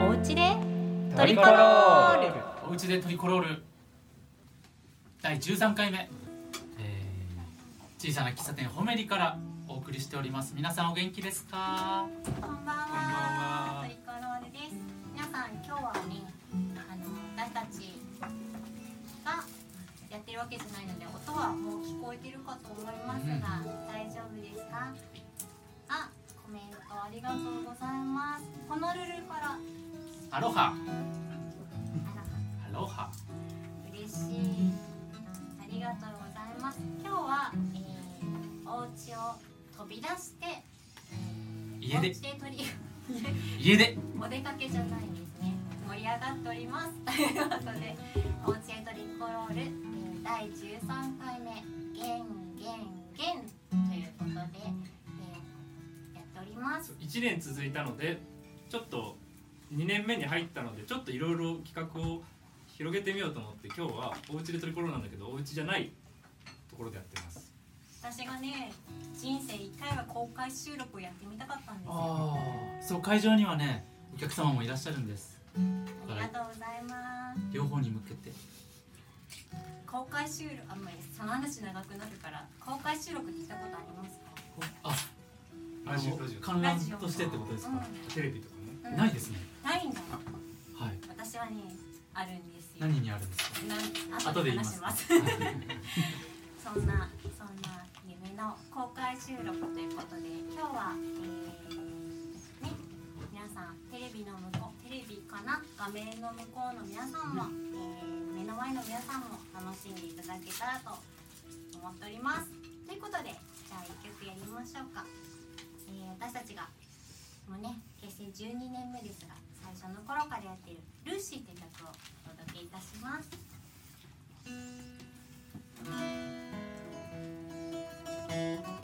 お家でトリコロール。おうちでトリコロール。第13回目、えー、小さな喫茶店ホメリからお送りしております。皆さんお元気ですか？こんばんはです。皆さん今日はねあの私たちがやってるわけじゃないので音はもう聞こえてるかと思いますが、大丈夫ですか？あコメントありがとうございます。ホノルルから。アロハ。アロハ。嬉しい。ありがとうございます。今日は、えー、お家を飛び出して家で家でお出かけじゃないんですね。盛り上がっております。ということでおうちでトリコロール、えー第13回目「ゲンゲンゲン」ということで、えーやっております。1年続いたのでちょっと2年目に入ったのでちょっといろいろ企画を広げてみようと思って今日はお家でトリコロールなんだけどお家じゃないところでやってます私がね人生1回は公開収録をやってみたかったんですよ。ああそう会場にはねお客様もいらっしゃるんです。ありがとうございます。両方に向けて。公開収録あんまりその話長くなるから公開収録聞いたことありますか？あラジオラジオ。観覧としてってことですか、テレビとかね。うん。ないですね。ないんだ。はい。私はねあるんですよ。何にあるんですか？後後でで言いま話しますす。そんなの公開収録ということで今日は、えーね皆さんテレビの向こうテレビかな画面の向こうの皆さんも、えー目の前の皆さんも楽しんでいただけたらと思っております。ということでじゃあ一曲やりましょうか、えー私たちがもうね結成12年目ですが最初の頃からやっている「ルーシー」という曲をお届けいたします「ア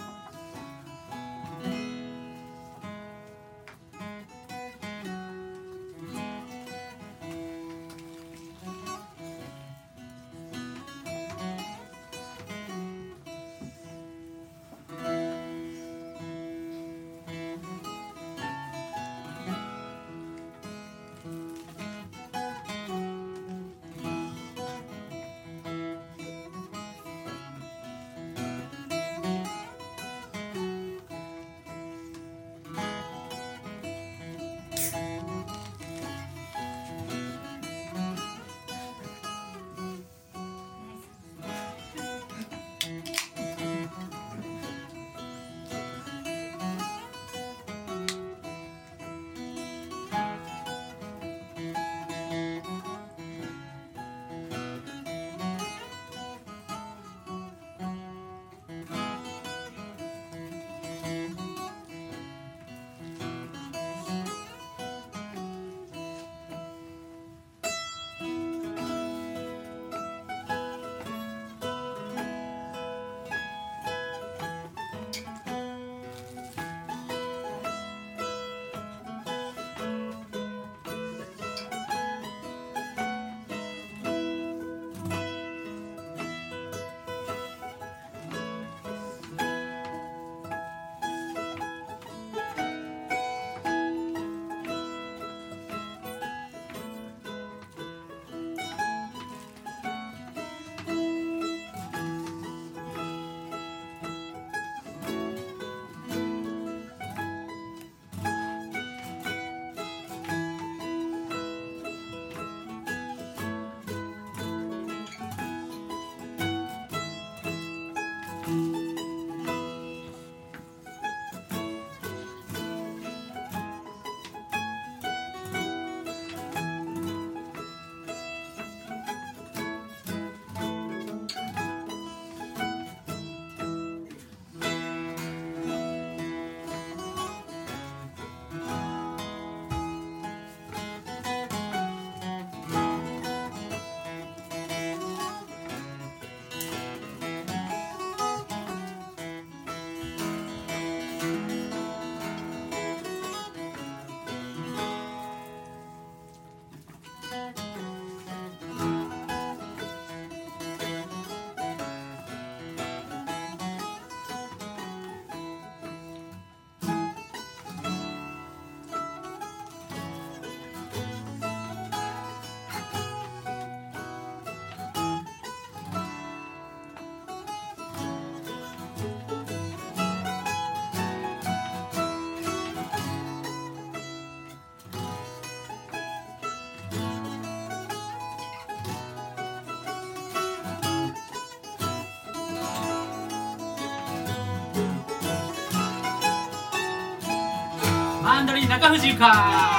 ンドリー中藤か。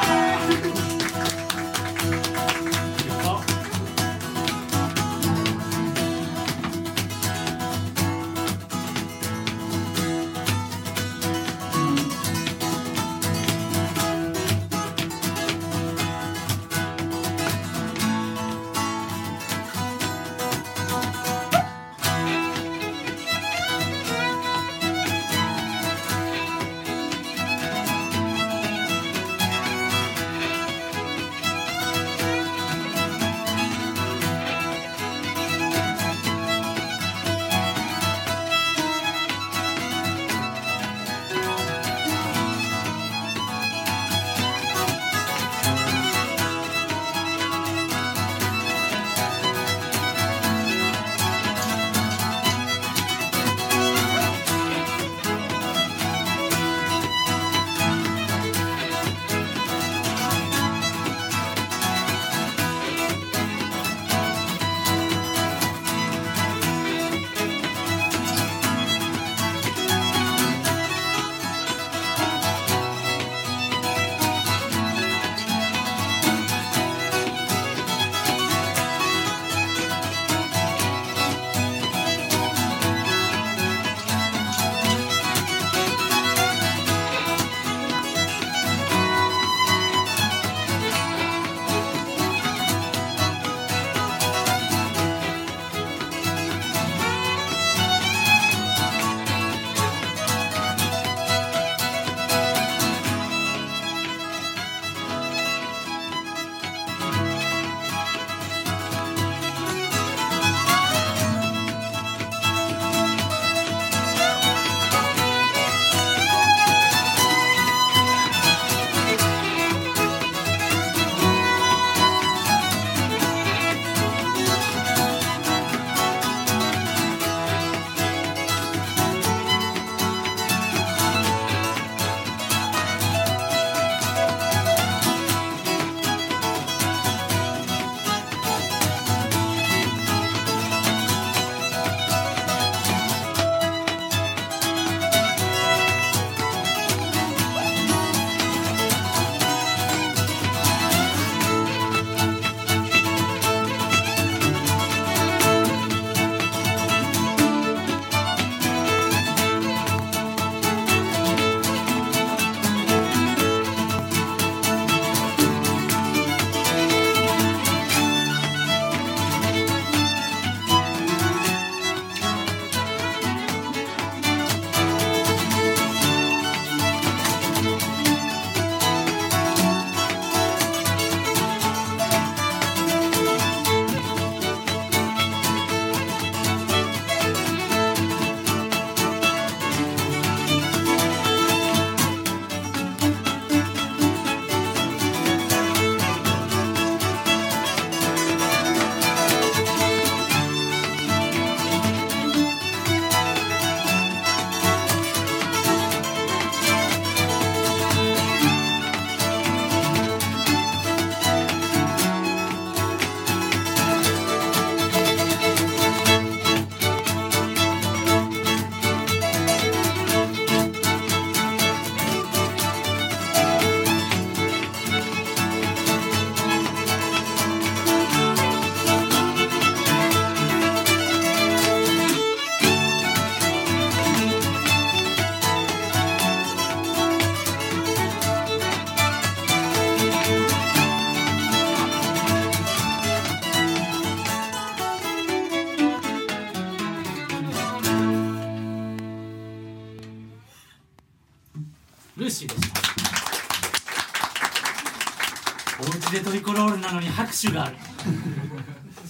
手がある。い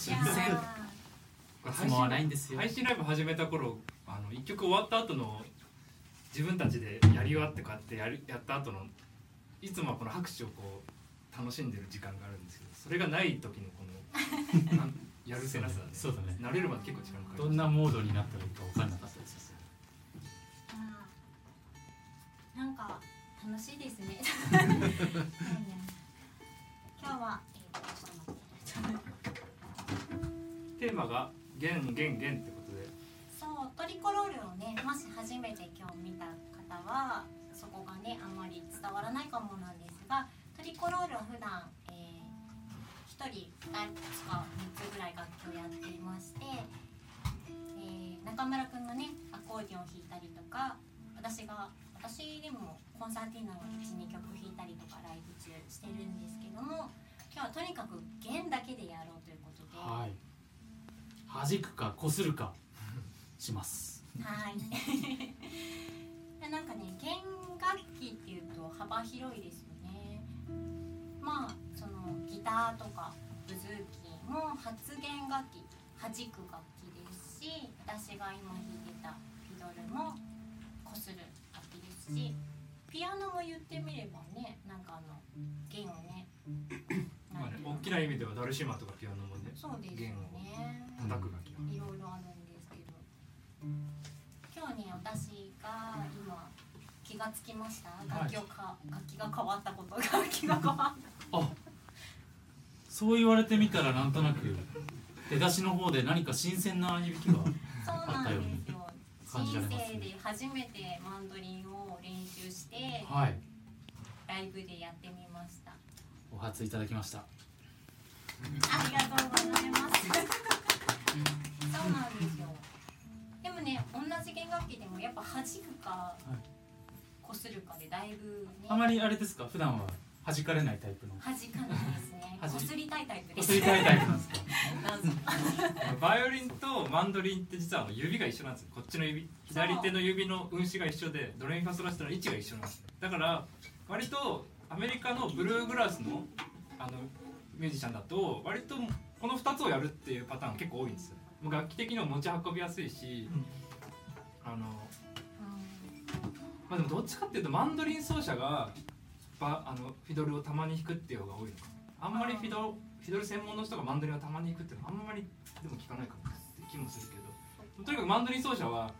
やいつもはないんですよ配信ライブ始めた頃あの1曲終わった後の自分たちでやり終わってこうやってやるやった後のいつもはこの拍手をこう楽しんでる時間があるんですけどそれがない時のこのなんやるせなさねそうだね。慣れるまで結構時間かかるどんなモードになったらいいか分かんなかったですーなんか楽しいですね。今日はえーとちょっと待ってテーマが「ゲンゲンゲン」ってことでそうトリコロールをねもし初めて今日見た方はそこがねあんまり伝わらないかもなんですがトリコロールは普段、えー、1人2つか3つぐらい楽器をやっていまして、えー中村くんがねアコーディオン弾いたりとか私が私でもコンサーティーナを12曲弾いたりとかライブ中してるんですけども今日はとにかく弦だけでやろうということで。はい弾くか擦るかしますはい。で なんかね弦楽器っていうと幅広いですよね。まあそのギターとかブズーキーも発弦楽器弾く楽器ですし私が今弾いてたフィドルもこする楽器ですしピアノも言ってみればねなんかあの弦をね まあね大きな意味ではダルシマとかピアノもねそうですよね。叩く楽器いろいろあるんですけど。今日ね私が今気がつきました？楽器をか、楽器が変わったこと楽器が変わっあそう言われてみたらなんとなく出だしの方で何か新鮮な響きがたそうなんですよ。感じられ人ますね。生で初めてマンドリンを練習してはい。ライブでやってみました。お初いただきましたありがとうございます。そうなんですよ。でもね同じ弦楽器でもやっぱ弾くかこするかでだいぶね。あまりあれですか？普段は弾かれないタイプの？弾かないですね。弾こすりたいタイプです。こすりたいタイプなんですか？なんぞバイオリンとマンドリンって実は指が一緒なんですよ。こっちの指左手の指の運指が一緒でドレミファソラシドの位置が一緒なんですだから割とアメリカのブルーグラスのあのミュージシャンだと割とこの2つをやるっていうパターン結構多いんですよもう楽器的にも持ち運びやすいし、あのまあでもどっちかっていうとマンドリン奏者がバあのフィドルをたまに弾くっていう方が多いのかな。あんまりフィドフィドル専門の人がマンドリンをたまに弾くっていうのはあんまりでも聞かないかもって気もするけど。とにかくマンドリン奏者は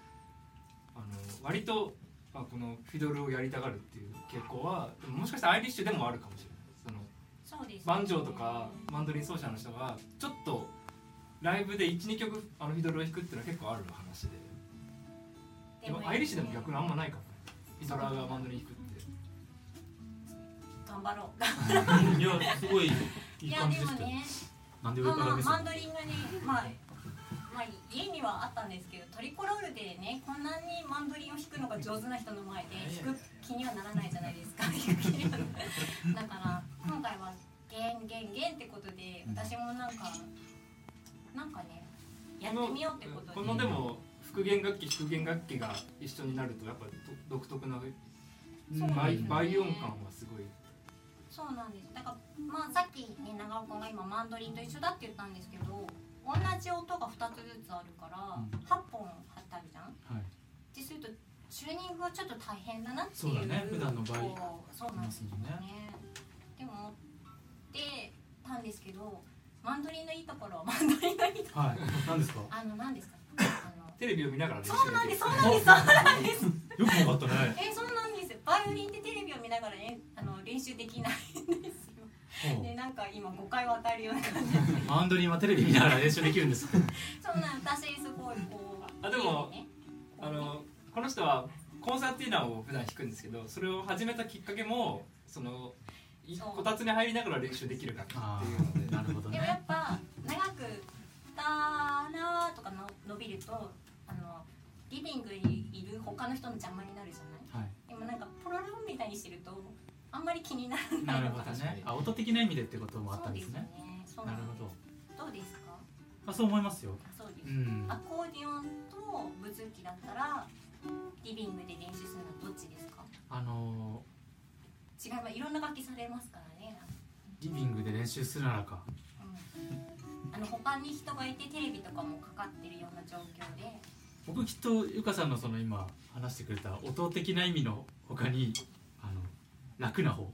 あの割と、まあ、このフィドルをやりたがるっていう傾向はもしかしたらアイリッシュでもあるかもしれないそのそうですね。バンジョーとかマンドリン奏者の人がちょっとライブで12曲あのフィドルを弾くっていうのは結構ある話で。でもアイリッシュでも逆にあんまないからね。フィドラーがマンドリン弾くって。頑張ろういやすごいいい感じでしたよ。でもねなんでまあまあ上から目線？マンドリンがねまあまあ家にはあったんですけどトリコロールでねこんなにマンドリンを弾くのが上手な人の前で弾く気にはならないじゃないですか。だから今回はゲンゲンゲンってことで私もなんかなんかねやってみようってことで。このでも復元楽器復元楽器が一緒になるとやっぱ独特な倍ね。倍音感はすごい。そうなんです。だからまあさっきね長尾君が今マンドリンと一緒だって言ったんですけど同じ音が2つずつあるから、うん。8本貼ってあるじゃん？はい。ってするとチューニングはちょっと大変だなっていうそうだね。普段の倍そうなんですよね。でも思ってたんですけどマンドリンのいいところはマンドリンのいいとこはい。何ですか？ろあの何ですか？あのテレビを見ながら練習そうなんできるですそうなんです。そうなんです。よくわかったね。えそうなんですバイオリンってテレビを見ながらねあの練習できないんですよ。でなんか今誤解を与えるような感じ。でマンドリンはテレビ見ながら練習できるんですか？そうなん私すごいこうあでも家ねあのこの人はコンサーティーナを普段弾くんですけどそれを始めたきっかけもそのこたつに入りながら練習できる楽器あっていうので。あなるほどでもやっねぱ長く「ターナー」とかの伸びるとあのリビングにいる他の人の邪魔になるじゃない？はい。でもなんかポロロンみたいにしてるとあんまり気にならなないるほどのかなねあ音的な意味でってこともあったんですね。ね。なるほど。どうですか？あそう思いますよ。そうです、うん。アコーディオンとブズーキだったらリビングで練習するのはどっちですか？違いますいろんな楽器されますからね、リビングで練習するならか。うん、あの他に人がいてテレビとかもかかってるような状況で。僕きっとゆかさんのその今話してくれた音的な意味の他にあの楽な方。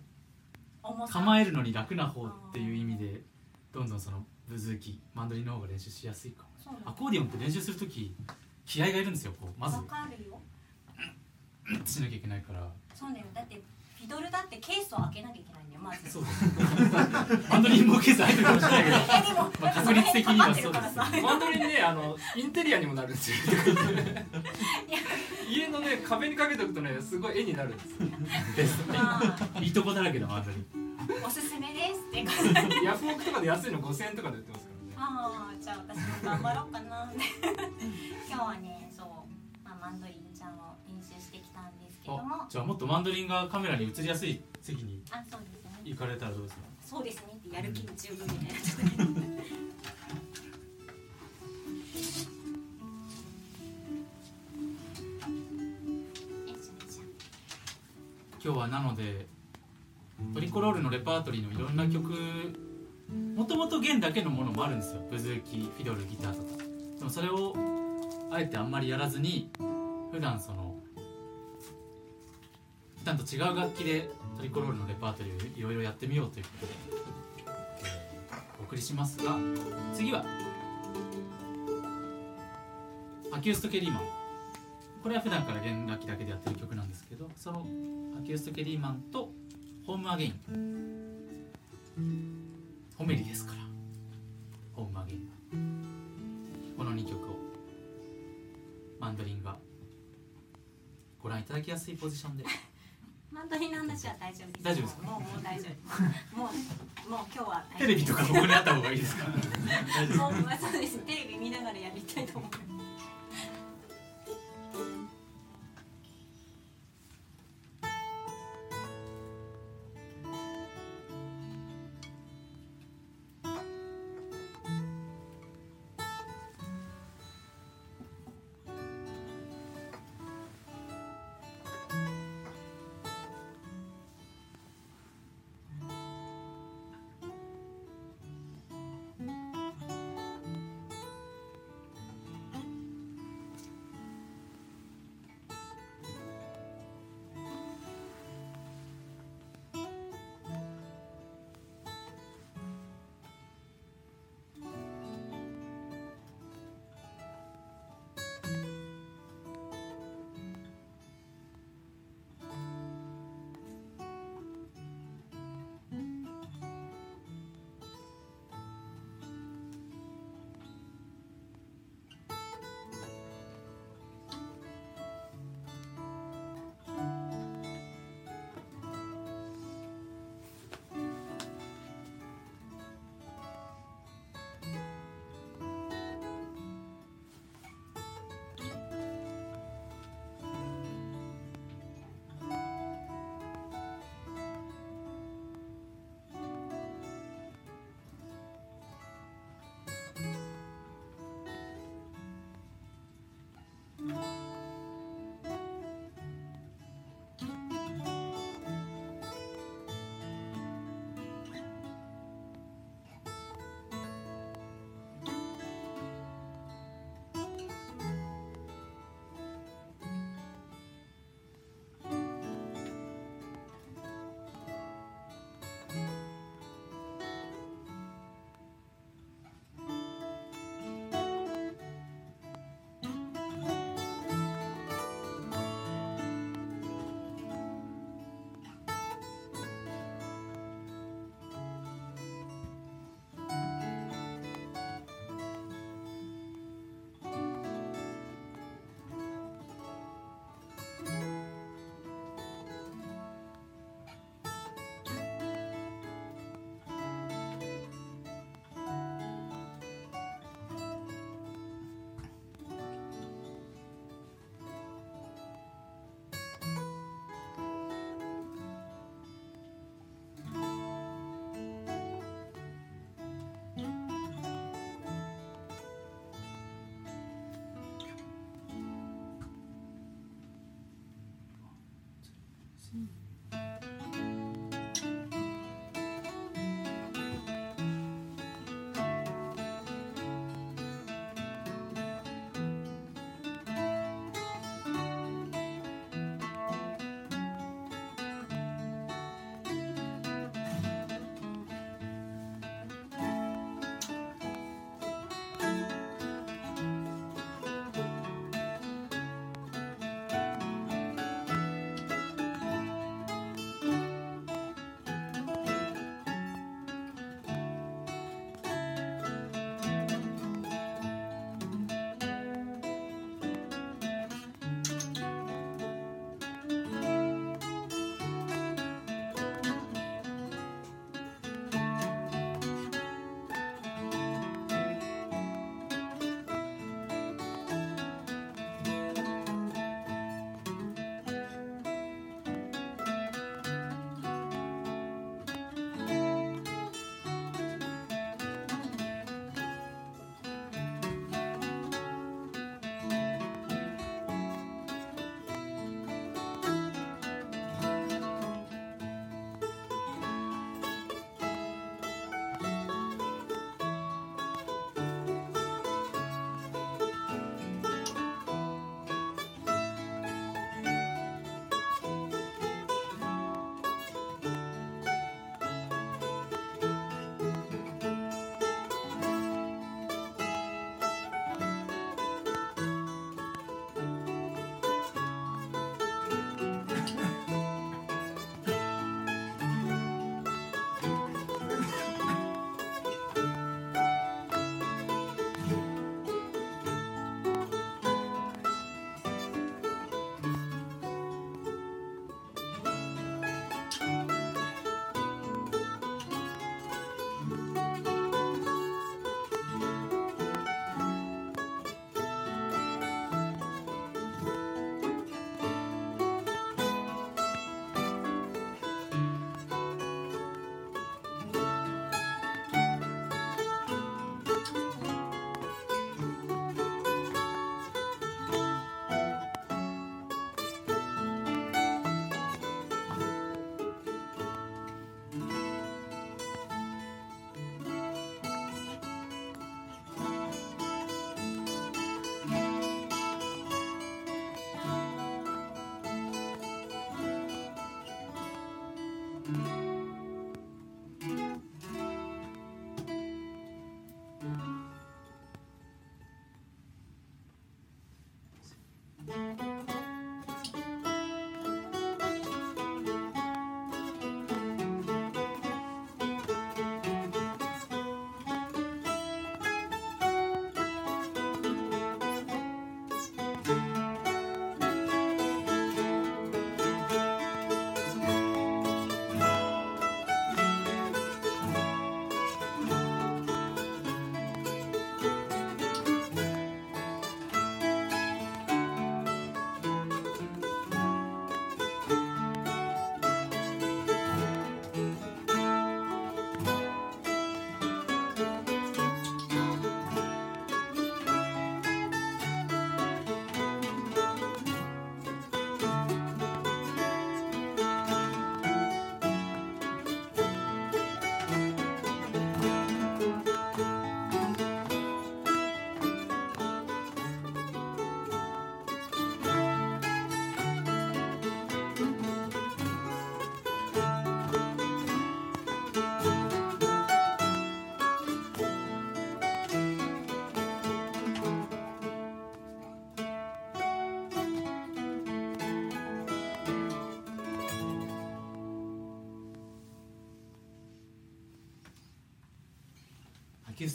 構えるのに楽な方っていう意味でどんどんそのブズーキマンドリンの方が練習しやすいかアコーディオンって練習する時気合がいるんですよこうまず。わかるよ。しなきゃいけないから。そうだよ。だってドルだってケースを開けなきゃいけないんだよまず。そうです。マンドリンもケース入ってるかもしれないけど。まあ確率的にはそうですその辺かかってるからさマンドリンねあのインテリアにもなるんですよ。家のね壁にかけておくとねすごい絵になるんですよ。ですまあいいとこだらけのマンドリン。おすすめですって感じヤフオクとかで安いの5000円とかで売ってますからね。ああじゃあ私も頑張ろうかな。今日はねそう、まあ、マンドリンけども。あじゃあもっとマンドリンがカメラに映りやすい席にあそうですね。行かれたらどうですかそうですね。ってやる気十分みたいなちょっとねよいしょよいしょ今日はなのでトリコロールのレパートリーのいろんな曲もともと弦だけのものもあるんですよ。ブズーキフィドルギターとか。でもそれをあえてあんまりやらずに普段その普段と違う楽器でトリコロールのレパートリーをいろいろやってみようということで、お送りしますが次はアキューストケリーマン。これは普段から弦楽器だけでやってる曲なんですけどそのアキューストケリーマンとホームアゲイン。ホメリですから。ホームアゲイン。この2曲を。マンドリンがご覧いただきやすいポジションで。マンドリンの話は大丈夫です。大丈夫ですか？もうもう大丈夫。もうもう今日はテレビとかここにあった方がいいですか？もうまあそうです。テレビ見ながらやりたいと思いますは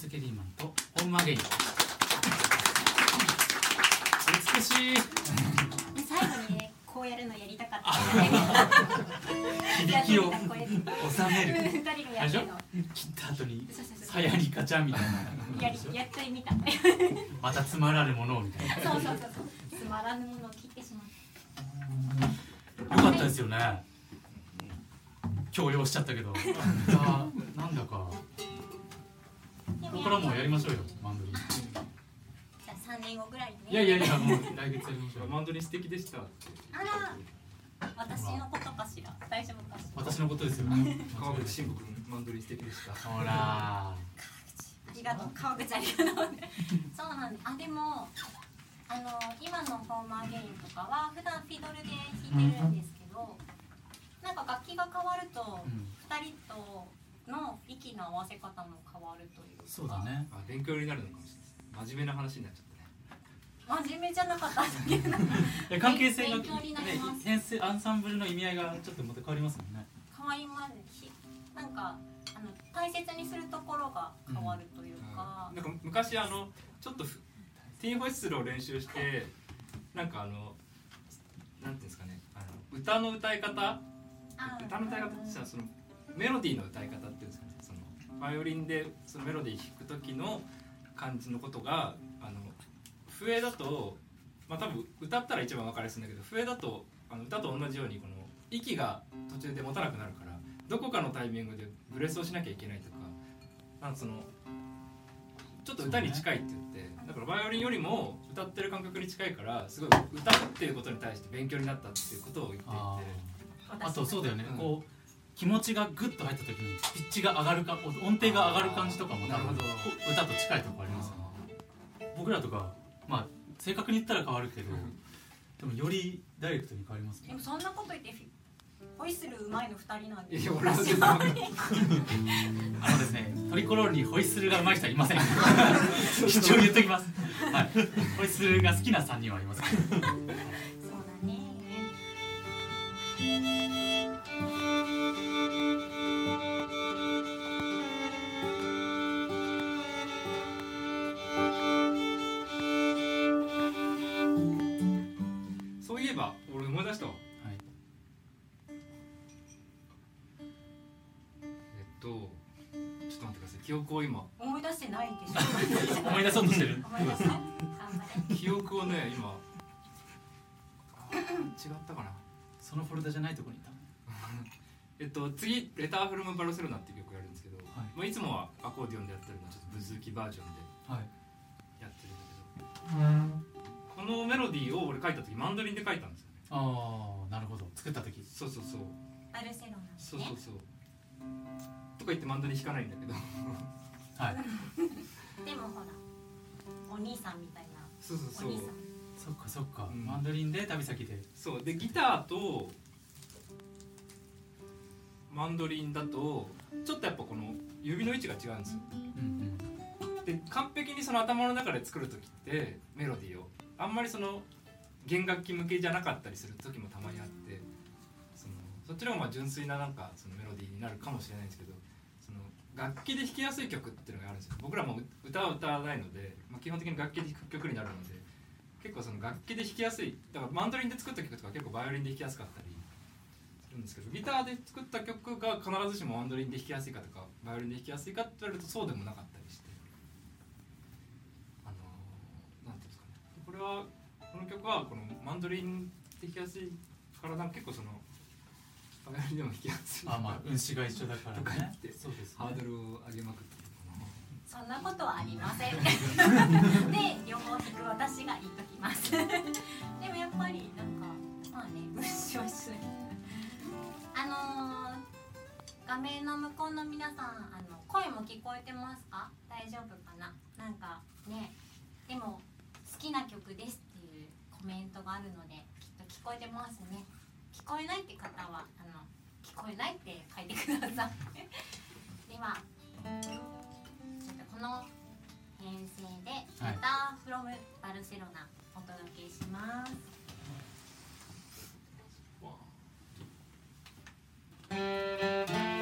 ストケリーマンとホームアゲイン美しい。最後にねこうやるのやりたかった。響きを収める。二人がやってるの。切った後にさやりかちゃんみたいな。やりやってみたまたつまらぬものをみたいな。そうそうそうそう。つまらぬものを切ってしまっよかったですよね。強要しちゃったけど。なんだかたこれからもうやりましょうよマンドリン。じゃあ三年後ぐらいにね。いやいやいやもう来月やりましょうマンドリン素敵でしたあら私のことかしら？大丈夫かしら？私のことですよ。ね川口慎吾君マンドリン素敵でした。ほら。ありがとう川口ありがとう。そうなんです。あでもあの今のホームアゲインとかは普段フィドルで弾いてるんですけどなんか楽器が変わるとうん。二人との息の合わせ方も変そうだね。あ勉強になるのかもしれない。真面目な話になっちゃったね。真面目じゃなかったんだけど。いや関係性が勉強になります。ね編成アンサンブルの意味合いがちょっとまた変わりますもんね。変わりますしなんかあの大切にするところが変わるというか、なんか昔あのちょっとふティーンホイッスルを練習してなんかあのなんていうんですかね。あの歌の歌い方？あ歌の歌い方ってさそのメロディーの歌い方っていうんですかねバイオリンでそのメロディー弾く時の感じのことがあの笛だとまあ多分歌ったら一番分かりやすいんだけど笛だとあの歌と同じようにこの息が途中で持たなくなるからどこかのタイミングでブレスをしなきゃいけないとかなんかそのちょっと歌に近いって言ってだからバイオリンよりも歌ってる感覚に近いからすごい歌うっていうことに対して勉強になったっていうことを言っていて。あとそうだよね、うん。こう気持ちがグッと入った時にピッチが上がるか音程が上がる感じとかもなるほど。歌と近いとこありますよね。僕らとかまあ正確に言ったら変わるけど、でもよりダイレクトに変わりますね。でもそんなこと言ってホイッスルうまいの二人なんでいや俺は全然わかんないあのですねトリコロールにホイッスルが上手い人はいません。一応言っときます。はい。ホイッスルが好きな3人はいますそうだねそのフォルダじゃないところにいた えっと次「レターフロムバルセロナ」っていう曲やるんですけど、い。まあ、いつもはアコーディオンでやってるのはちょっとブズーキバージョンではい。やってるんだけど。このメロディーを俺書いた時マンドリンで書いたんですよね。ああなるほど。作った時。そうそうそう。バルセロナそうそうそう。とか言ってマンドリン弾かないんだけど。はい。でもほらお兄さんみたいな。そうそうそう。お兄さんそっかそっか、うん。マンドリンで旅先で。そう。でギターとマンドリンだとちょっとやっぱこの指の位置が違うんですよ。うんで完璧にその頭の中で作る時ってメロディーをあんまりその弦楽器向けじゃなかったりする時もたまにあってそのそっちの方がまあ純粋ななんかそのメロディーになるかもしれないんですけどその楽器で弾きやすい曲っていうのがあるんですよ。僕らも歌は歌わないので、まあ、基本的に楽器で弾く曲になるので結構その楽器で弾きやすいだからマンドリンで作った曲とか結構バイオリンで弾きやすかったりするんですけどギターで作った曲が必ずしもマンドリンで弾きやすいかとかバイオリンで弾きやすいかって言われるとそうでもなかったりしてあのーなんていうんですかね。これはこの曲はこのマンドリンで弾きやすいからなんか結構そのバイオリンでも弾きやすいあまあ運指が一緒だからとか言ねってそうです、ね、ハードルを上げまくってそんなことはありません。で両方弾く私が言っときます。でもやっぱりなんかまあね無視はしないあのー、画面の向こうの皆さんあの声も聞こえてますか？大丈夫かな？なんかねでも好きな曲ですっていうコメントがあるのできっと聞こえてますね。聞こえないって方はあの聞こえないって書いてください。ではの編成で「はいレターフロムバルセロナ」お届けします。「レ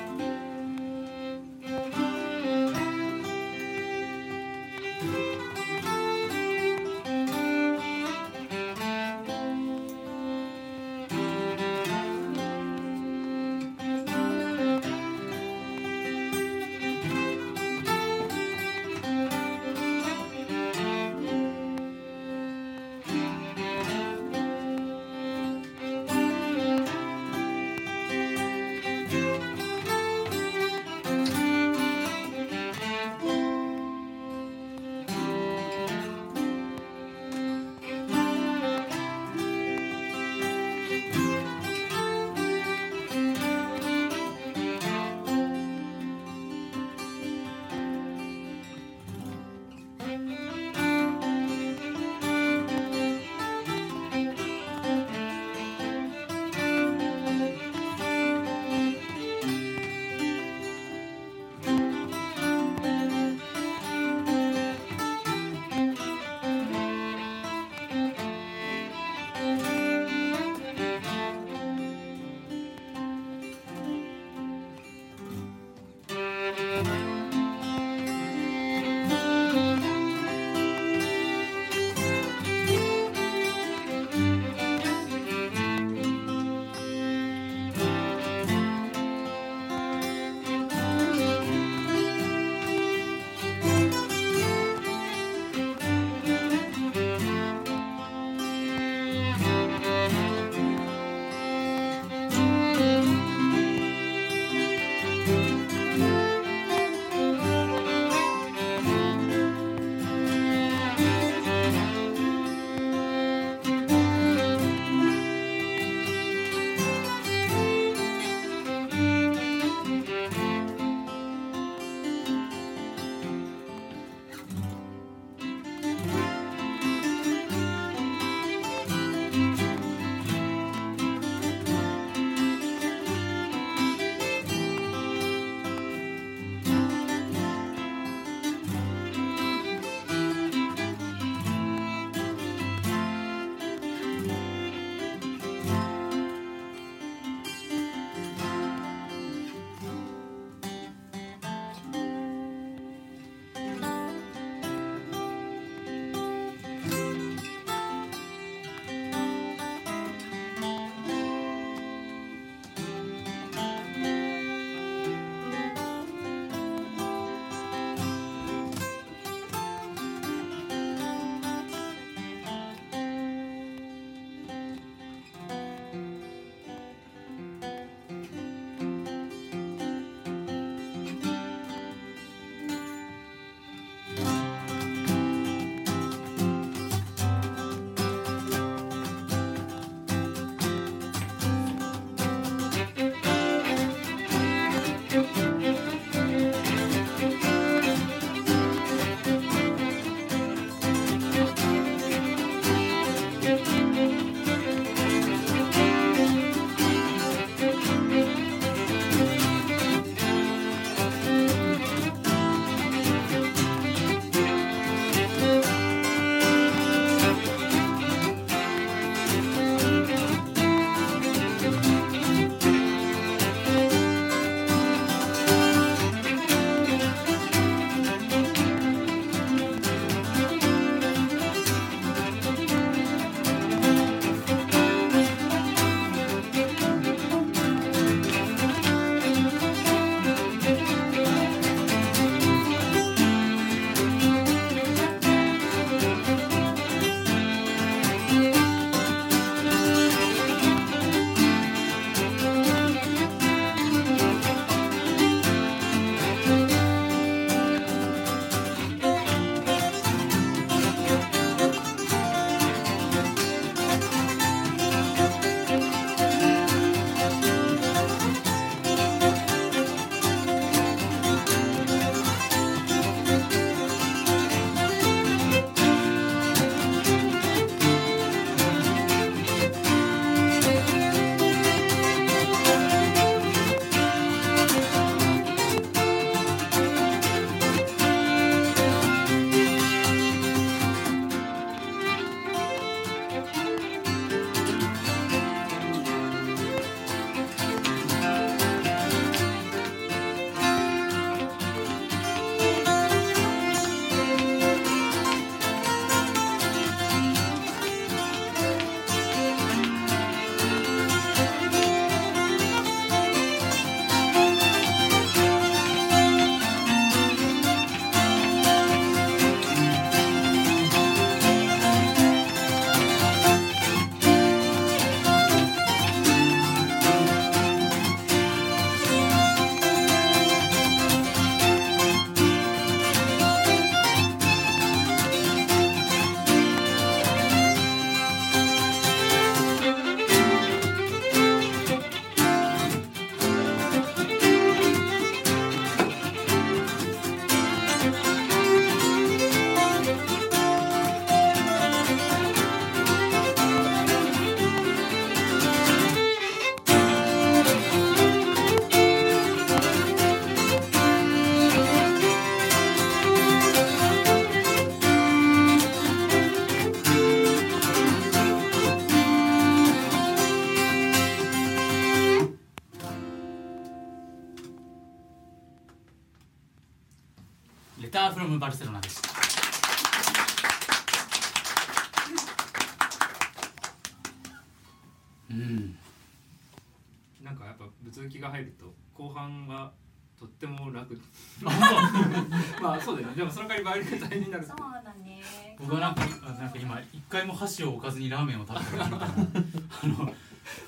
でもその代わりバイオリンが大変になるそうだね。僕はなんかあなんか今一回も箸を置かずにラーメンを食べたみたいなあの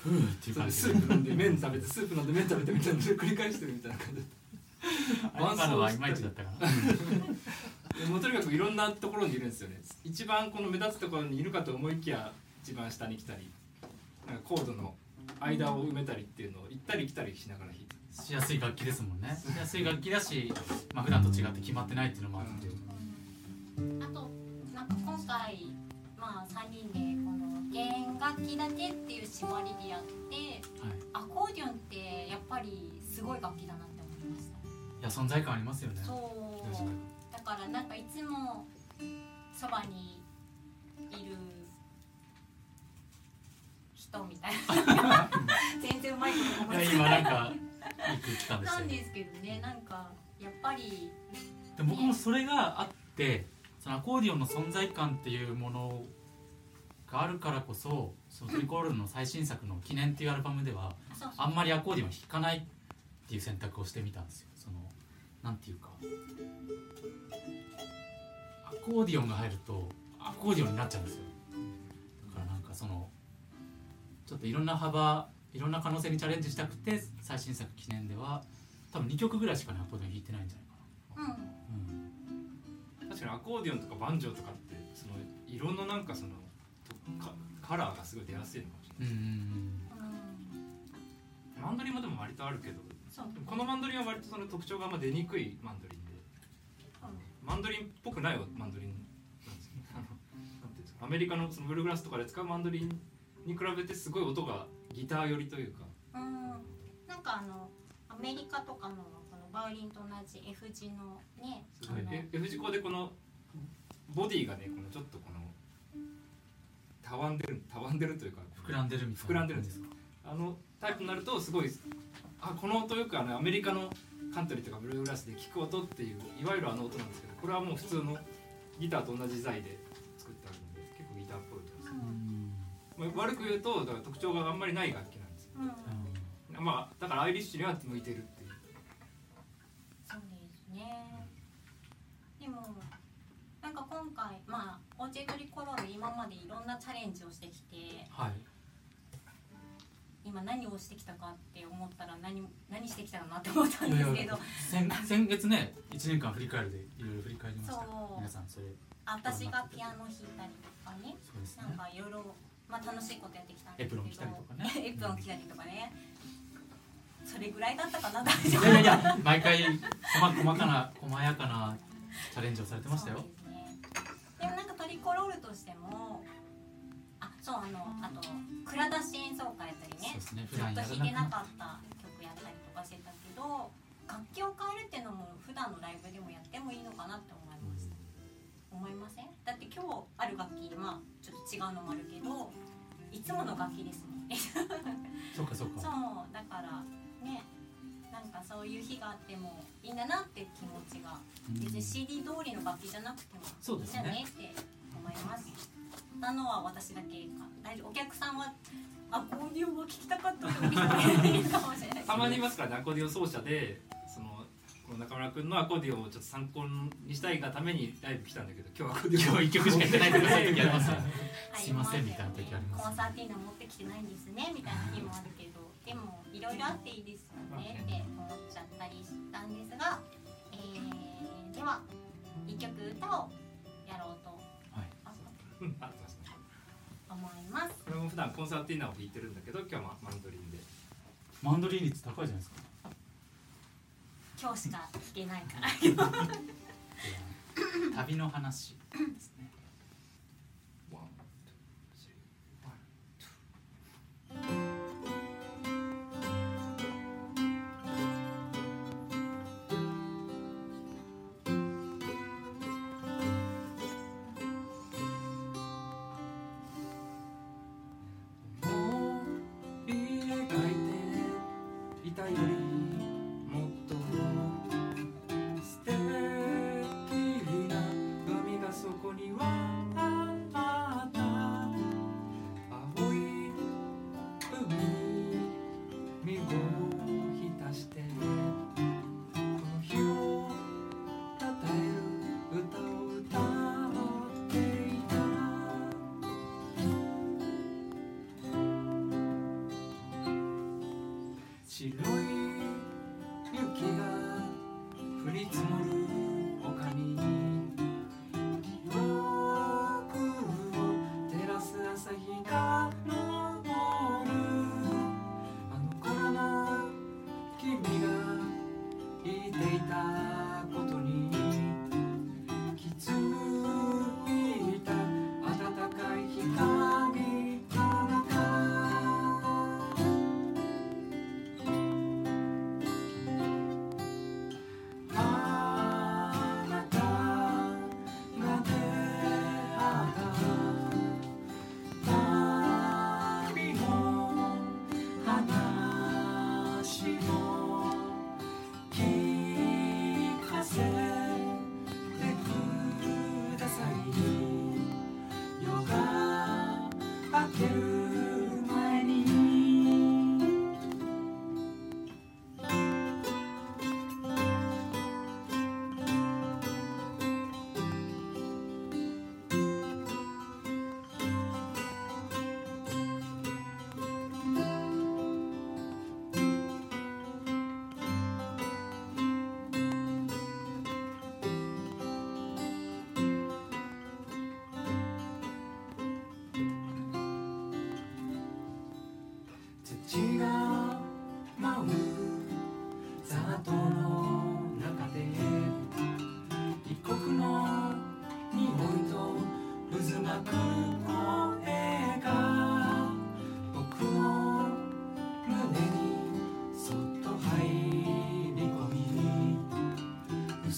ふうっていう感じスープ飲んで麺食べてスープ飲んで麺食べてみたいな繰り返してるみたいな感じ。今のはいまいちだったかな。でもうとにかくいろんなところにいるんですよね。一番この目立つところにいるかと思いきや一番下に来たりなんかコードの間を埋めたりっていうのを行ったり来たりしながらしやすい楽器ですもんね。しやすい楽器だし、まあ普段と違って決まってないっていうのもあって、あとなんか今回まあ3人でこの弦楽器だけっていう縛りでやってはい、アコーディオンってやっぱりすごい楽器だなって思いました。いや存在感ありますよね。そう。だからなんかいつもそばにいる人みたいな。全然うまいこと思い。つかいや今なないんかいい空気感でしたよなんですけどねなんかやっぱりで僕もそれがあってそのアコーディオンの存在感っていうものがあるからこそそのトリコールの最新作の「記念」っていうアルバムではあんまりアコーディオン弾かないっていう選択をしてみたんですよ。そのなんていうかアコーディオンが入るとアコーディオンになっちゃうんですよ。だからなんかそのちょっといろんな幅いろんな可能性にチャレンジしたくて最新作記念では多分2曲ぐらいしかねアコーディオン弾いてないんじゃないかうんな、うん、確かにアコーディオンとかバンジョーとかってその色のなんかそのとカカラーがすごい出やすいのかもしれうんうんうん。ないマンドリンもでも割とあるけどこのマンドリンは割とその特徴があんま出にくいマンドリンでマンドリンっぽくないマンドリンなんですよ。ねアメリカのそのブルーグラスとかで使うマンドリンに比べてすごい音がギター寄りというか。うん。なんかあのアメリカとかのこのバイオリンと同じ F 字のねすごいあのえ F 字工でこのボディがねこのちょっとこのたわんでるたわんでるというか膨らんでるみたいな。膨らんでるんですあのタイプになるとすごいあこの音よくあのアメリカのカントリーとかブルーグラスで聴く音っていういわゆるあの音なんですけどこれはもう普通のギターと同じ材で悪く言うとだから特徴があんまりない楽器なんですよ。うんまあだからアイリッシュには向いてるっていう。そうですね。でもなんか今回まあオーチェトリコロール今までいろんなチャレンジをしてきてはい。今何をしてきたかって思ったら何何してきたかなって思ったんですけど。先先月ね1年間振り返るでいろいろ振り返りました。そう。皆さんそれ。私がピアノ弾いたりとかね。ね。なんかいろいろまあ楽しいことやってきたんですけど。エプロン着たりとかね。エプロン着たりとかね。それぐらいだったかな大いやいや毎回細細かな細やかなチャレンジをされてましたよ。ですね。でもなんかトリコロールとしてもあそうあのあと蔵出し演奏会やったりね。そうですね。ずっと弾いてなかった曲やったりとかしてたけど楽器を変えるっていうのも普段のライブでもやってもいいのかなって思思いません？だって今日ある楽器まあちょっと違うのもあるけどいつもの楽器ですもんね。そうかそうそうかだからねなんかそういう日があってもいいんだなって気持ちが。うん。別に CD 通りの楽器じゃなくてもそうですねいいんじゃね。って思います。なのは私だけか。大丈夫？お客さんは アコーディオンが聴きたかった たまにいますからね。アコーディオン奏者でこの中村君のアコーディオンをちょっと参考にしたいがためにライブ来たんだけど今日アコーディオン今日一曲しかやってないとかそういう時ありますよね。あすいませんみたいな時ありますコンサーティーナ持ってきてないんですねみたいな日もあるけどでもいろいろあっていいです。よねって思っちゃったりしたんですが、えー、では一曲歌をやろうと 思います。これも普段コンサーティーナを弾いてるんだけど今日はマンドリンで。マンドリン率高いじゃないですか今日しか聞けないから。旅の話白い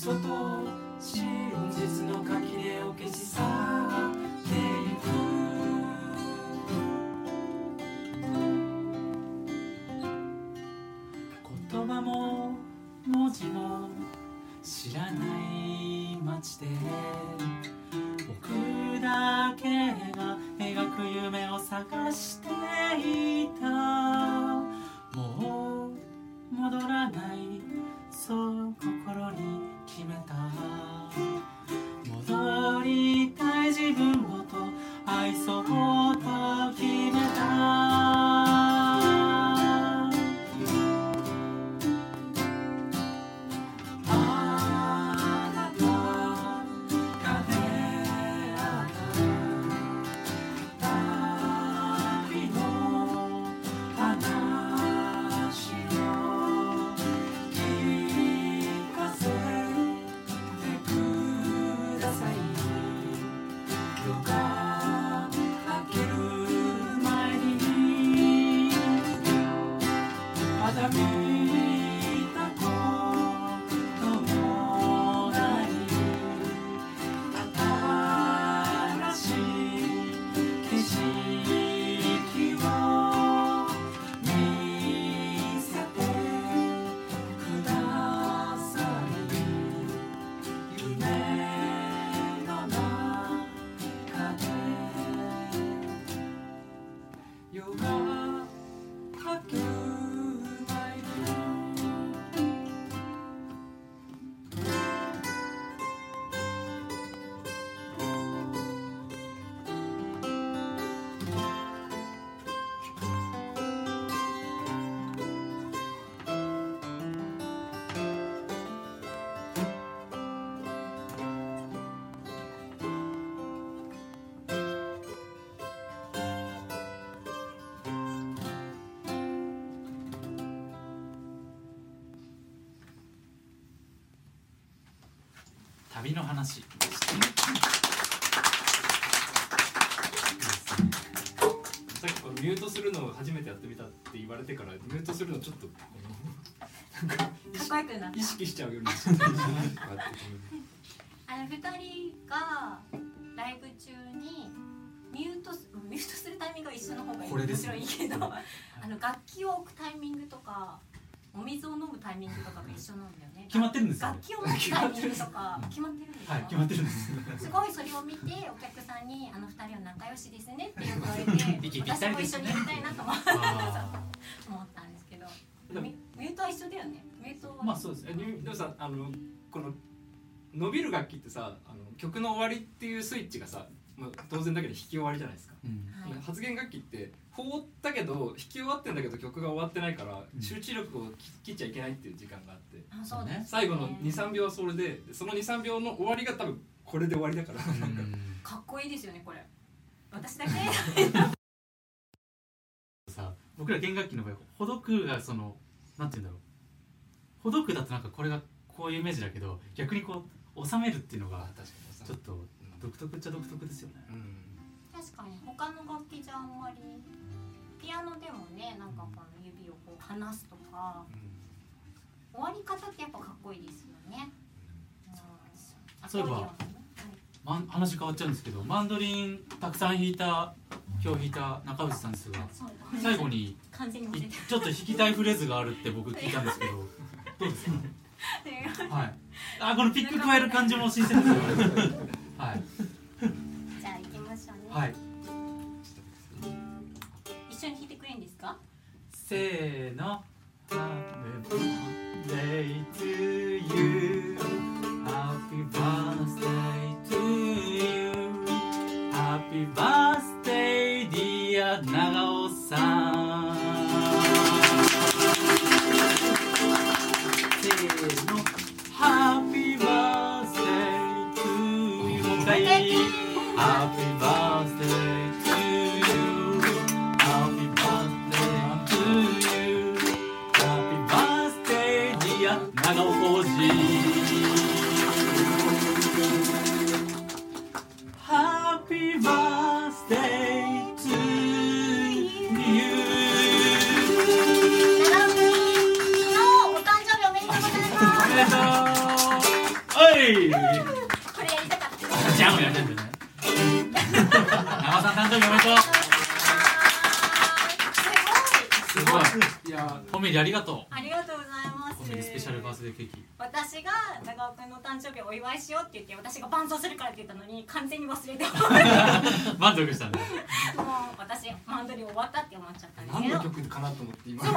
santo 旅の話。さっきこのミュートするのを初めてやってみたって言われてからミュートするのちょっとなんかかっこよくなった意識しちゃうようになっあの2人がライブ中にミュートすミュートするタイミングが一緒の方がいいこれですね面白いけどあの楽器を置くタイミングとかお水を飲むタイミングとかが一緒なんだよね決まってるんですよ。楽器を持つタイミングとか。決まってるんですよ、はい決まってるんですすごいそれを見てお客さんに「あの二人は仲良しですね」って言われて私も一緒にやりたいなと思ったんですけど。でもミミュートは一緒だよね。ミュートまあそうですでもさあのこの伸びる楽器ってさあの曲の終わりっていうスイッチがさまあ、当然だけど弾き終わりじゃないですか、うん。はい。発言楽器って放ったけど弾き終わってんだけど曲が終わってないから、うん。集中力を切っちゃいけないっていう時間があって。あそうですね。最後の23秒はそれででその23秒の終わりが多分これで終わりだから、なんか。かっこいいですよねこれ。私だけ？さ僕ら弦楽器の場合ほどくがそのなんて言うんだろう。ほどくだとなんかこれがこういうイメージだけど逆にこう収めるっていうのがあ確かにさちょっと独特っちゃ独特ですよね。うん。確かに他の楽器じゃあんまりピアノでもねなんかこの指をこう離すとか終わり方ってやっぱかっこいいですよね、うん。そういえばアコーディオンね。まん話変わっちゃうんですけどマンドリンたくさん弾いた今日弾いた中内さんですが最後にちょっと弾きたいフレーズがあるって僕聞いたんですけど どうですか？たはい。あこのピック加える感じも新鮮ですよはい。じゃあ行きましょうね、はい。一緒に弾いてくれるんですか？せーの誕生日をお祝いしようって言って私が伴奏するからって言ったのに完全に忘れても 満足したんだ。う私マンドリン終わったって思っちゃったんです何の曲かなと思って今。そう。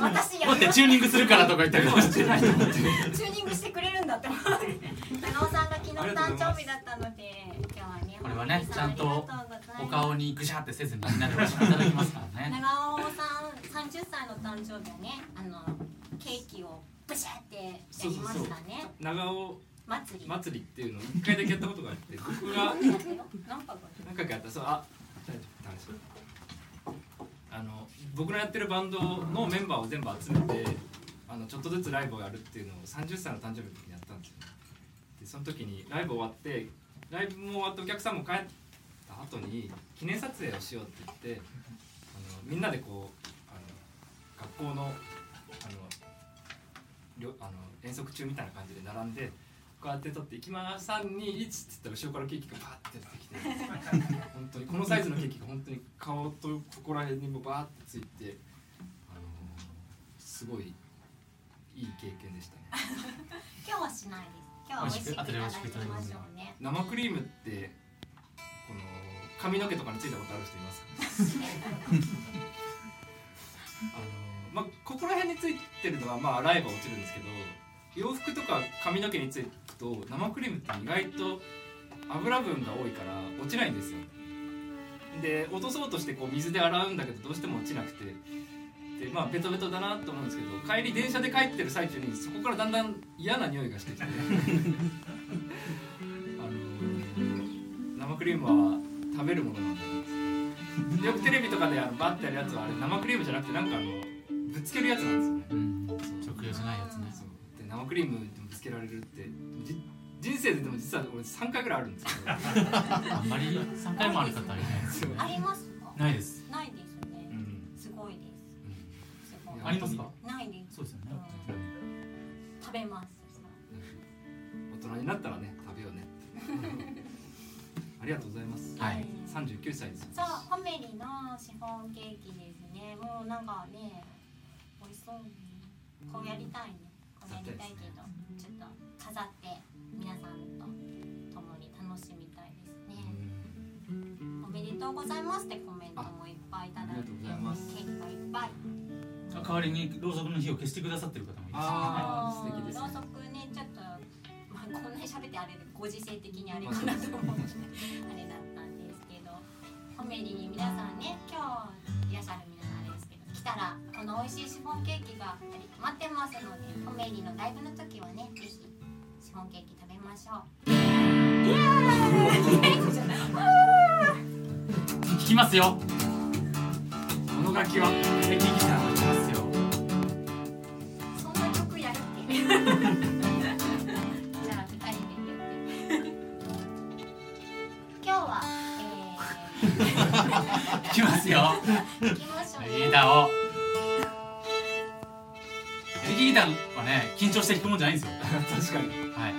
私や 待ってチューニングするからとか言ったけどしてない チューニングしてくれるんだって思って。長尾さんが昨日誕生日だったので今日はねこれはねちゃんとお顔にぐしゃってせずにみんなで美味しくいただきますからね。長尾さん30歳の誕生日はねあのケーキをブシャってやりましたね。長尾祭り。祭りっていうのを一回だけやったことがあって 僕が何回かやった。そうあ大丈夫。大丈夫あの僕のやってるバンドのメンバーを全部集めてあのちょっとずつライブをやるっていうのを30歳の誕生日の時にやったんですよでその時にライブ終わってライブも終わってお客さんも帰った後に記念撮影をしようって言ってあのみんなでこうあの学校のあのあの遠足中みたいな感じで並んでこうやって撮って「いきます321」っつったら後ろからケーキがバーって出てきて 本当にこのサイズのケーキが本当に顔とここら辺にもバーってついて、あのすごいいい経験でしたね。今日はしないです。今日は美味しくいただきましょうね生クリームってこの髪の毛とかについたことある人いますか？あのまあここら辺についてるのはまあ洗えば落ちるんですけど洋服とか髪の毛についてると生クリームって意外と油分が多いから落ちないんですよ。で落とそうとしてこう水で洗うんだけどどうしても落ちなくて。でまあベトベトだなと思うんですけど帰り電車で帰ってる最中にそこからだんだん嫌な匂いがしてきて。あの生クリームは食べるものなんだよくテレビとかであのバッてやるやつはあれ生クリームじゃなくてなんかあのぶつけるやつなんですよね。うん。直用じゃないやつね。生クリームけられるってじ人生ででも実は俺3回ぐらいあるんですけど あんまり3回もある方はいない。ですそう。ありますか？ないです。ないですね。うん。すごいです。すごい。いやありますか？ないです。そうですよね。食べます。大人になったらね食べようねありがとうございます。はい。39歳ですそうホメリのシフォンケーキですね。もうなんかね美味しそうに。こうやりたいねこうやりたいけどちょっと飾って皆さんと共に楽しみたいですね。おめでとうございますってコメントもいっぱいいただいてありがとうございっぱい。あ代わりにろうそくの火を消してくださってる方もいますあー素敵ですね。ろうそくねちょっと、まあ、こんなに喋ってあれでご時世的にあれかなと思ってあれだったんでコメディに皆さんね今日いらっしゃるたらこの美味しいシフォンケーキが待ってますのでコメディのライブの時はねぜひシフォンケーキ食べましょう。イエーイ聞きますよこの楽器はエキギターは聞きますよそんな曲やるっけじゃあ二人で言って今日はきますよえー、行きましょうエレキギターを。エレキギターはね緊張して弾くもんじゃないんですよ。確かに。はい。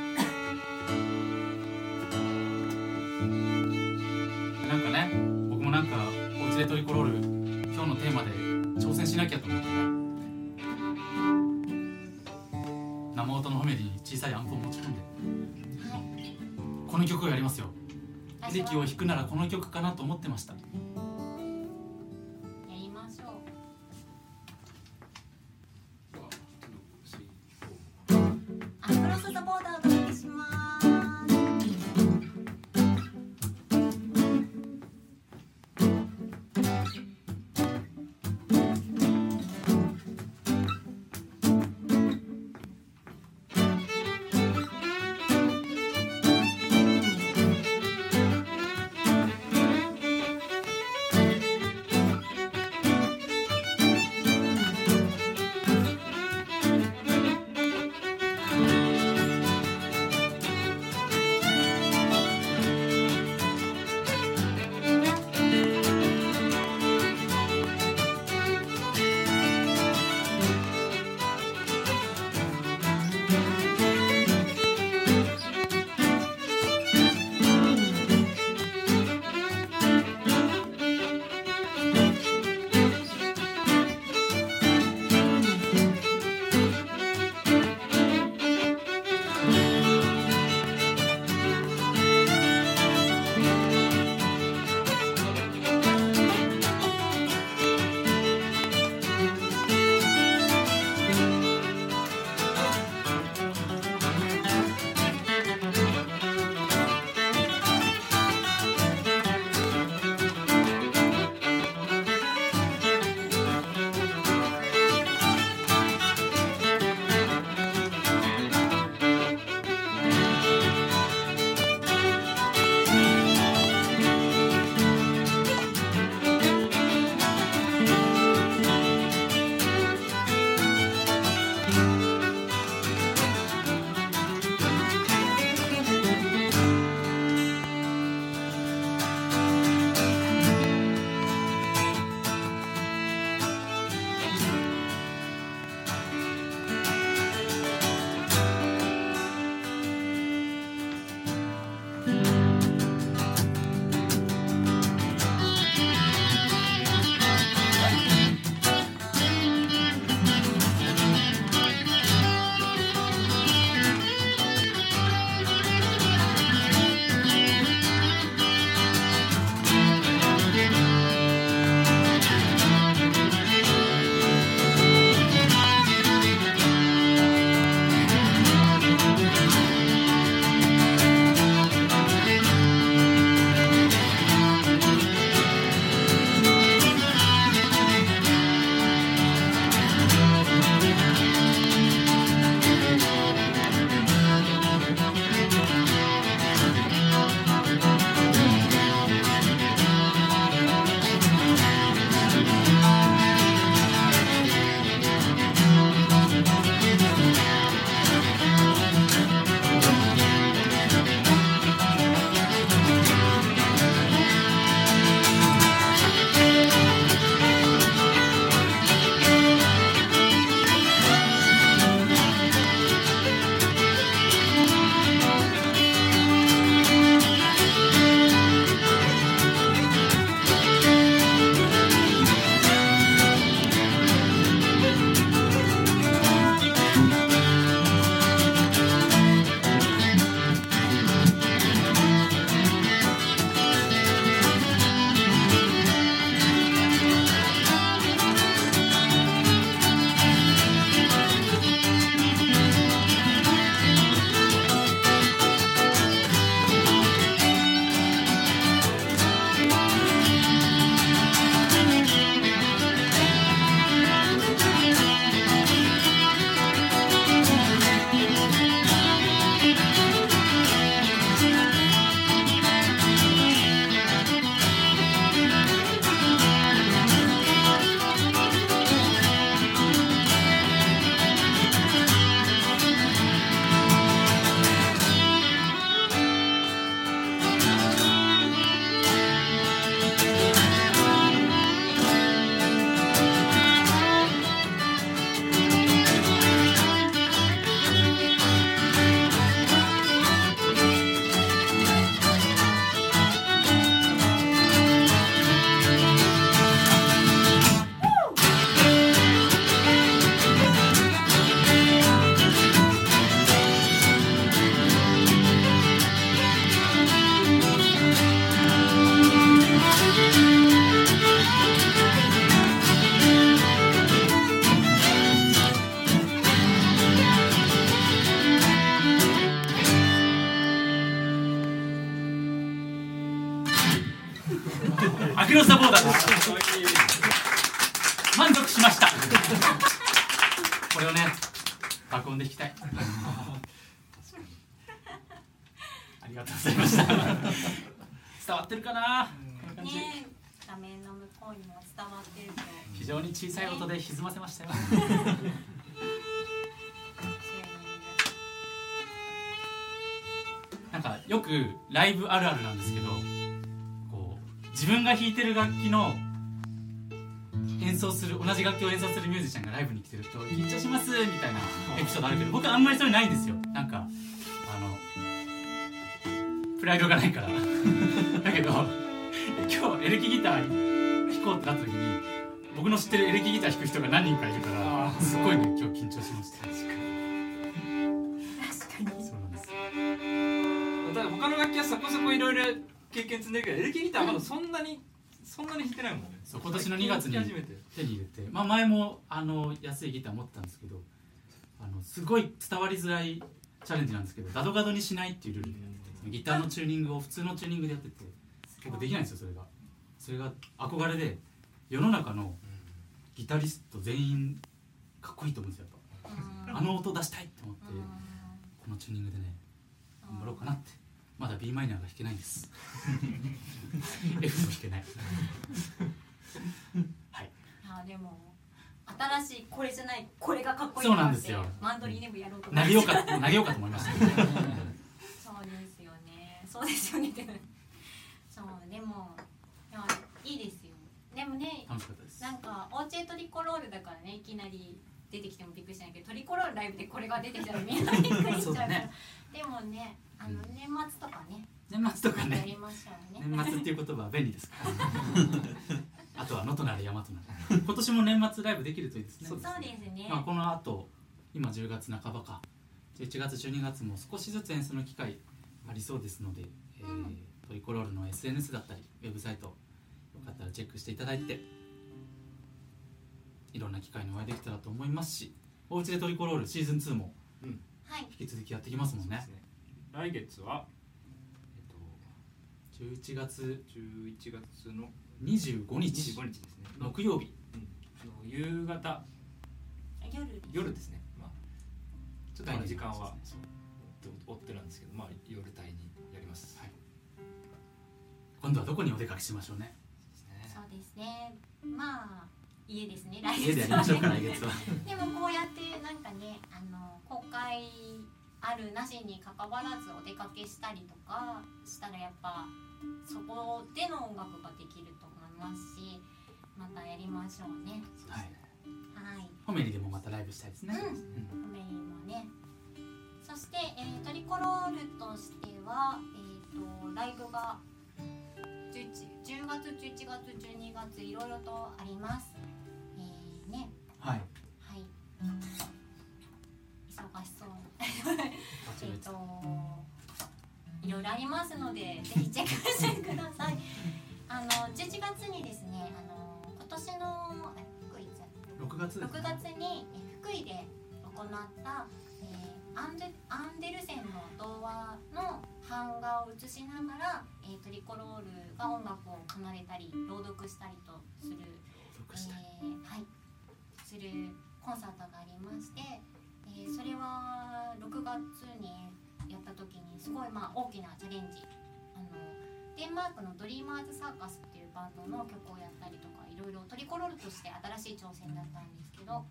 なんかね僕もなんかおうちでトリコロール今日のテーマで挑戦しなきゃと思って生音の褒めに小さいアンプを持ち込んで。この曲をやりますよ。エレキを弾くならこの曲かなと思ってました演奏する同じ楽器を演奏するミュージシャンがライブに来てると「緊張します」みたいなエピソードあるけど僕はあんまりそれないんですよ。なんかあのプライドがないから。だけど今日エレキギター弾こうってなった時に僕の知ってるエレキギター弾く人が何人かいるからすごいね今日緊張しました。確かに。確かにそうなんですただ他の楽器はそこそこいろいろ経験積んでるけどエレキギターはまだそんなにそんなに弾いてないもんね。そう今年の2月に手に入れて、まあ、前もあの安いギター持ってたんですけどあのすごい伝わりづらいチャレンジなんですけどガドガドにしないっていうルールでやっててギターのチューニングを普通のチューニングでやってて結構できないんですよそれが。それが憧れで世の中のギタリスト全員かっこいいと思うんですよやっぱ。あの音出したいって思ってこのチューニングでね頑張ろうかなってまだ b マイナーが弾けないんです。F も弾けない。はい。あでも新しいこれじゃないこれがかっこいいそうなんですよ。マンドリーでもやろうと思投げようか投げようかと思いました。そうですよね。そうですよね。ってそうでもいやいいですよ。でもね楽しかったです。なんかオーチェトリコロールだからねいきなり出てきてもびっくりしないけどトリコロールライブでこれが出てきたらみんなびっくりしちゃうから。ね。でもねあの年末とかね。年末とかやねりましょうね。年末っていう言葉は便利ですから。あとは野となれ山となれ今年も年末ライブできるといいですね。そうですね。まあ、この後今10月半ばか。11月12月も少しずつ演奏の機会ありそうですので、えーうん。トリコロールの SNS だったりウェブサイトよかったらチェックしていただいていろんな機会にお会いできたらと思いますしおうちでトリコロールシーズン2もはい。引き続きやっていきますもんね。そうですね来月はえっ11月と11月の25日。25日ですね。の木曜日。の夕方。夜夜ですね。まあちょっとまだ時間はそう。追ってなんですけどまあ夜帯にやります。はい。今度はどこにお出かけしましょうね。ですねそうですね。まあ家ですね来家でやりましょうか来月は。でもこうやってなんかねあの公開あるなしにかかわらずお出かけしたりとかしたらやっぱそこでの音楽ができると思いますしまたやりましょうね。はい。はい。ホメリでもまたライブしたいですね、うん。コメリもね。そして、えートリコロールとしては、えー、とライブが 10, 10月11月12月いろいろとあります。えー、ね。はい。はい忙しそう。えっといろいろありますのでぜひチェックしてください。あの11月にですねあの今年のえ福井じゃ6月です6月にえ福井で行った、えーアンデアンデルセンの童話の版画を映しながら、えートリコロールが音楽を奏でたり朗読したりとするえーはい、するコンサートがありまして、えーそれは6月にやった時にすごいまあ大きなチャレンジ。あのデンマークのドリーマーズサーカスっていうバンドの曲をやったりとかいろいろトリコロールとして新しい挑戦だったんですけど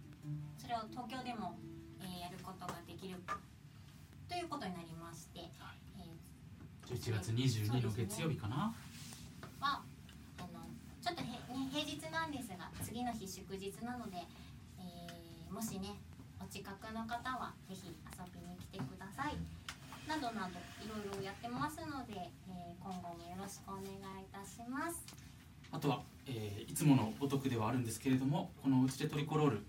それを東京でも、えーやることができるということになりまして、えー11月22の月曜日かな、はあのちょっとへ、ね、平日なんですが次の日祝日なので、えーもしねお近くの方はぜひ遊びに来てください。などなどいろいろやってますので、えー今後もよろしくお願いいたします。あとは、えーいつものごとくではあるんですけれどもおうちでトリコロール、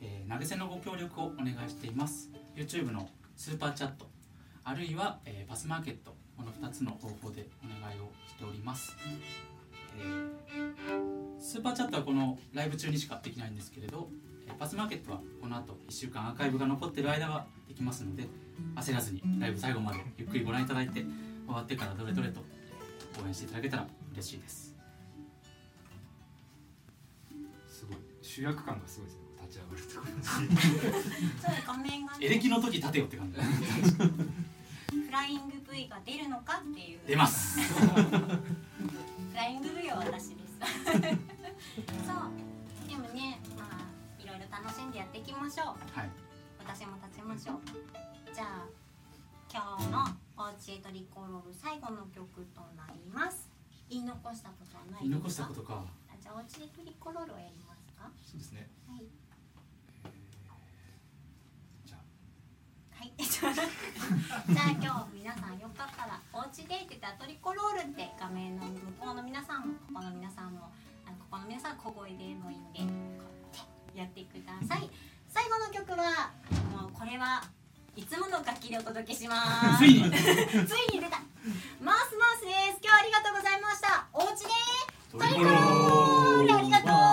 えー投げ銭のご協力をお願いしています。YouTube のスーパーチャットあるいは、えーパスマーケットこの2つの方法でお願いをしております、えースーパーチャットはこのライブ中にしかできないんですけれど、パスマーケットはこの後1週間アーカイブが残ってる間はできますので焦らずにライブ最後までゆっくりご覧いただいて終わってからどれどれと応援していただけたら嬉しいです。主役感がすごいですね。立ち上がるところ そう画面がね。エレキの時立てよって感じ。フライング V が出るのかっていう。出ます。フライング V は私です。そう楽しんでやっていきましょう。はい。私も立ちましょう。じゃあ今日の「おうちへトリコロール」最後の曲となります。言い残したことはない言い残ですかしたことか。あじゃあおうちでトリコロールをやりますか？はそうですね。い。じゃあ。はい。じゃあ今日皆さんよかったらおうちでって言ったらトリコロールって画面の向こうの皆さんもここの皆さんもここの皆さん小声でもいいんでやってください。最後の曲はもうこれはいつもの楽器でお届けします。ついに。ついに出た。マースマースです。今日はありがとうございました。おうちでトトリコロールありがと